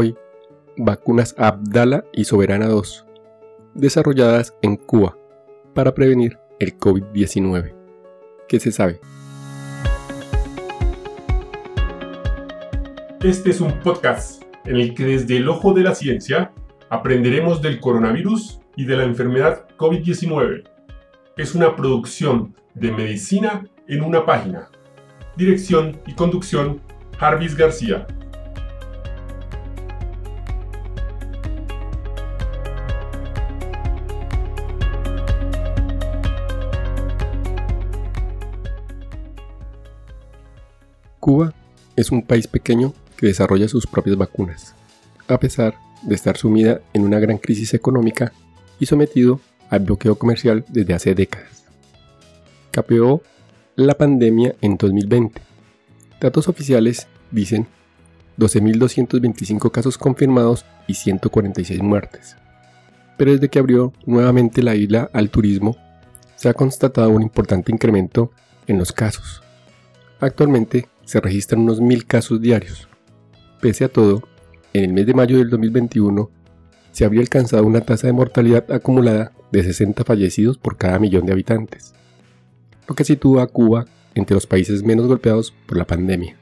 hoy vacunas Abdala y Soberana 2, desarrolladas en Cuba para prevenir el COVID-19. ¿Qué se sabe? Este es un podcast en el que desde el ojo de la ciencia aprenderemos del coronavirus y de la enfermedad COVID-19. Es una producción de medicina en una página. Dirección y conducción, Jarvis García. Cuba es un país pequeño que desarrolla sus propias vacunas, a pesar de estar sumida en una gran crisis económica y sometido al bloqueo comercial desde hace décadas. Capeó la pandemia en 2020. Datos oficiales dicen 12.225 casos confirmados y 146 muertes. Pero desde que abrió nuevamente la isla al turismo, se ha constatado un importante incremento en los casos. Actualmente se registran unos 1.000 casos diarios. Pese a todo, en el mes de mayo del 2021 se habría alcanzado una tasa de mortalidad acumulada de 60 fallecidos por cada millón de habitantes, lo que sitúa a Cuba entre los países menos golpeados por la pandemia.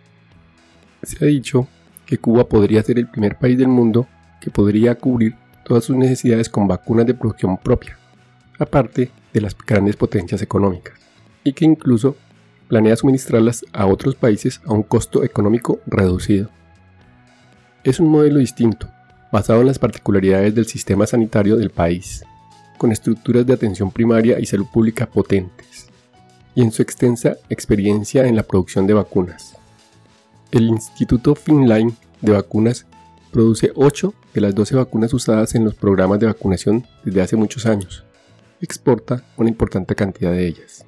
Se ha dicho que Cuba podría ser el primer país del mundo que podría cubrir todas sus necesidades con vacunas de producción propia, aparte de las grandes potencias económicas, y que incluso planea suministrarlas a otros países a un costo económico reducido. Es un modelo distinto, basado en las particularidades del sistema sanitario del país, con estructuras de atención primaria y salud pública potentes, y en su extensa experiencia en la producción de vacunas. El Instituto Finline de Vacunas produce 8 de las 12 vacunas usadas en los programas de vacunación desde hace muchos años. Exporta una importante cantidad de ellas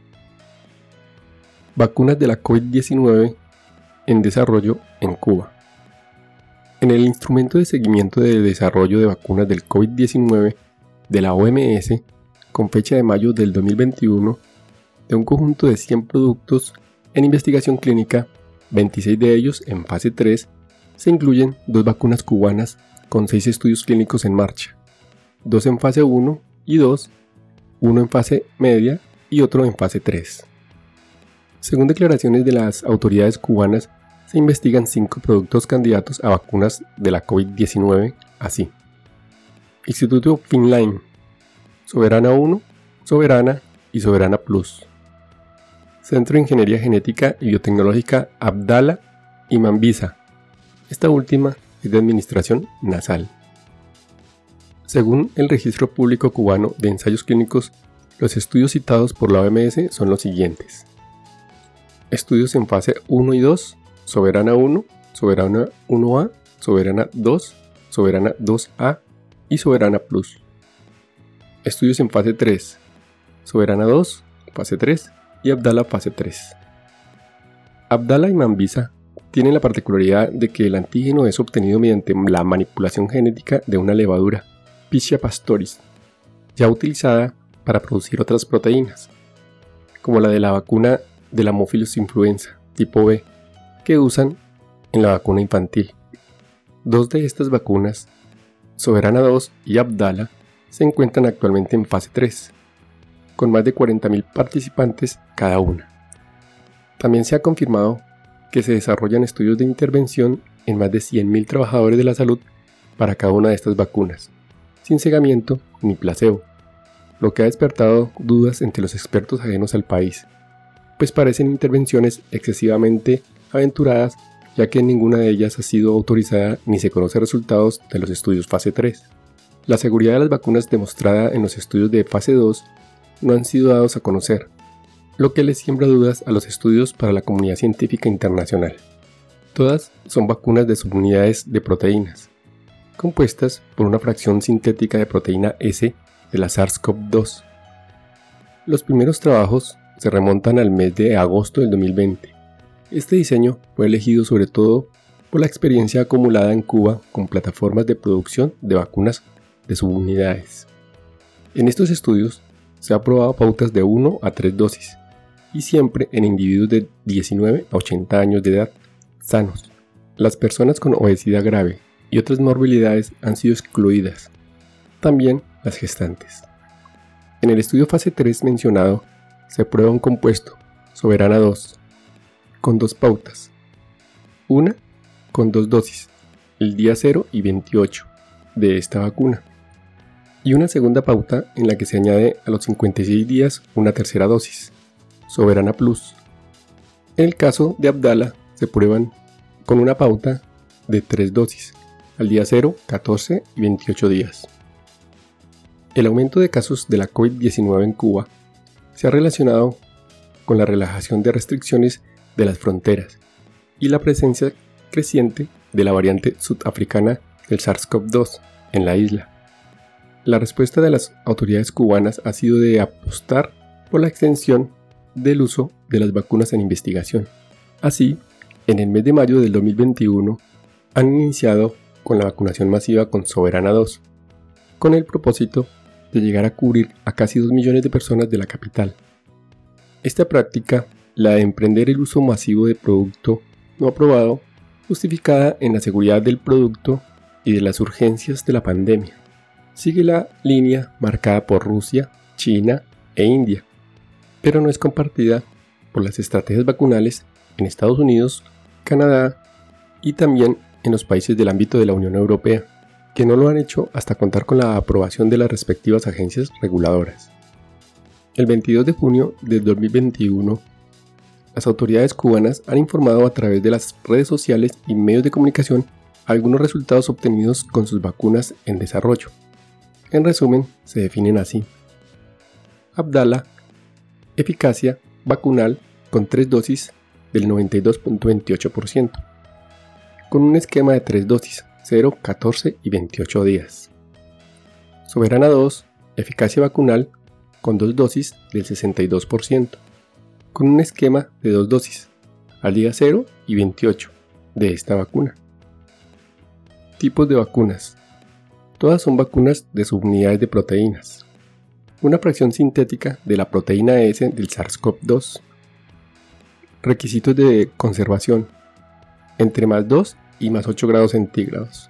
vacunas de la COVID-19 en desarrollo en Cuba. En el instrumento de seguimiento de desarrollo de vacunas del COVID-19 de la OMS, con fecha de mayo del 2021, de un conjunto de 100 productos en investigación clínica, 26 de ellos en fase 3, se incluyen dos vacunas cubanas con 6 estudios clínicos en marcha, dos en fase 1 y 2, uno en fase media y otro en fase 3. Según declaraciones de las autoridades cubanas, se investigan cinco productos candidatos a vacunas de la COVID-19 así. Instituto Finline, Soberana 1, Soberana y Soberana Plus. Centro de Ingeniería Genética y Biotecnológica Abdala y Mambisa. Esta última es de administración nasal. Según el Registro Público Cubano de Ensayos Clínicos, los estudios citados por la OMS son los siguientes. Estudios en fase 1 y 2, Soberana 1, Soberana 1A, Soberana 2, Soberana 2A y Soberana Plus. Estudios en fase 3, Soberana 2, fase 3 y Abdala fase 3. Abdala y Mambisa tienen la particularidad de que el antígeno es obtenido mediante la manipulación genética de una levadura, Pichia pastoris, ya utilizada para producir otras proteínas, como la de la vacuna de la Mophilus influenza tipo B que usan en la vacuna infantil. Dos de estas vacunas, Soberana 2 y Abdala, se encuentran actualmente en fase 3, con más de 40.000 participantes cada una. También se ha confirmado que se desarrollan estudios de intervención en más de 100.000 trabajadores de la salud para cada una de estas vacunas, sin cegamiento ni placebo, lo que ha despertado dudas entre los expertos ajenos al país pues parecen intervenciones excesivamente aventuradas ya que ninguna de ellas ha sido autorizada ni se conocen resultados de los estudios fase 3. La seguridad de las vacunas demostrada en los estudios de fase 2 no han sido dados a conocer, lo que les siembra dudas a los estudios para la comunidad científica internacional. Todas son vacunas de subunidades de proteínas, compuestas por una fracción sintética de proteína S de la SARS-CoV-2. Los primeros trabajos se remontan al mes de agosto del 2020. Este diseño fue elegido sobre todo por la experiencia acumulada en Cuba con plataformas de producción de vacunas de subunidades. En estos estudios se han probado pautas de 1 a 3 dosis y siempre en individuos de 19 a 80 años de edad sanos. Las personas con obesidad grave, y otras morbilidades han sido excluidas, también las gestantes. En el estudio fase 3 mencionado, se prueba un compuesto, Soberana 2, con dos pautas. Una con dos dosis, el día 0 y 28 de esta vacuna. Y una segunda pauta en la que se añade a los 56 días una tercera dosis, Soberana Plus. En el caso de Abdala se prueban con una pauta de tres dosis, al día 0, 14 y 28 días. El aumento de casos de la COVID-19 en Cuba se ha relacionado con la relajación de restricciones de las fronteras y la presencia creciente de la variante sudafricana del SARS-CoV-2 en la isla. La respuesta de las autoridades cubanas ha sido de apostar por la extensión del uso de las vacunas en investigación. Así, en el mes de mayo del 2021 han iniciado con la vacunación masiva con Soberana 2, con el propósito de llegar a cubrir a casi 2 millones de personas de la capital. Esta práctica, la de emprender el uso masivo de producto no aprobado, justificada en la seguridad del producto y de las urgencias de la pandemia, sigue la línea marcada por Rusia, China e India, pero no es compartida por las estrategias vacunales en Estados Unidos, Canadá y también en los países del ámbito de la Unión Europea, que no lo han hecho hasta contar con la aprobación de las respectivas agencias reguladoras. El 22 de junio de 2021, las autoridades cubanas han informado a través de las redes sociales y medios de comunicación algunos resultados obtenidos con sus vacunas en desarrollo. En resumen, se definen así. Abdala, eficacia vacunal con tres dosis del 92.28%, con un esquema de tres dosis, 0, 14 y 28 días. Soberana 2, eficacia vacunal con dos dosis del 62%, con un esquema de dos dosis, al día 0 y 28 de esta vacuna. Tipos de vacunas. Todas son vacunas de subunidades de proteínas. Una fracción sintética de la proteína S del SARS-CoV-2 Requisitos de conservación. Entre más 2 y más 8 grados centígrados.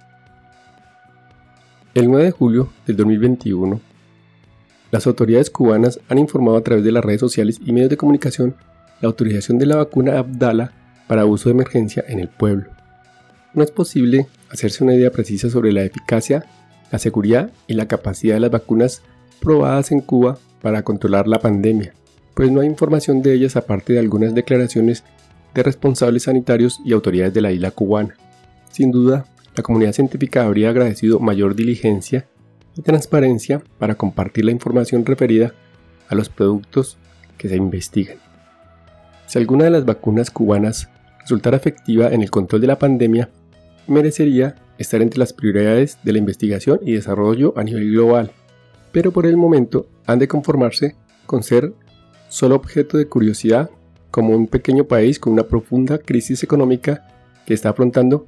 El 9 de julio del 2021, las autoridades cubanas han informado a través de las redes sociales y medios de comunicación la autorización de la vacuna Abdala para uso de emergencia en el pueblo. No es posible hacerse una idea precisa sobre la eficacia, la seguridad y la capacidad de las vacunas probadas en Cuba para controlar la pandemia, pues no hay información de ellas aparte de algunas declaraciones de responsables sanitarios y autoridades de la isla cubana. Sin duda, la comunidad científica habría agradecido mayor diligencia y transparencia para compartir la información referida a los productos que se investigan. Si alguna de las vacunas cubanas resultara efectiva en el control de la pandemia, merecería estar entre las prioridades de la investigación y desarrollo a nivel global, pero por el momento han de conformarse con ser solo objeto de curiosidad como un pequeño país con una profunda crisis económica que está afrontando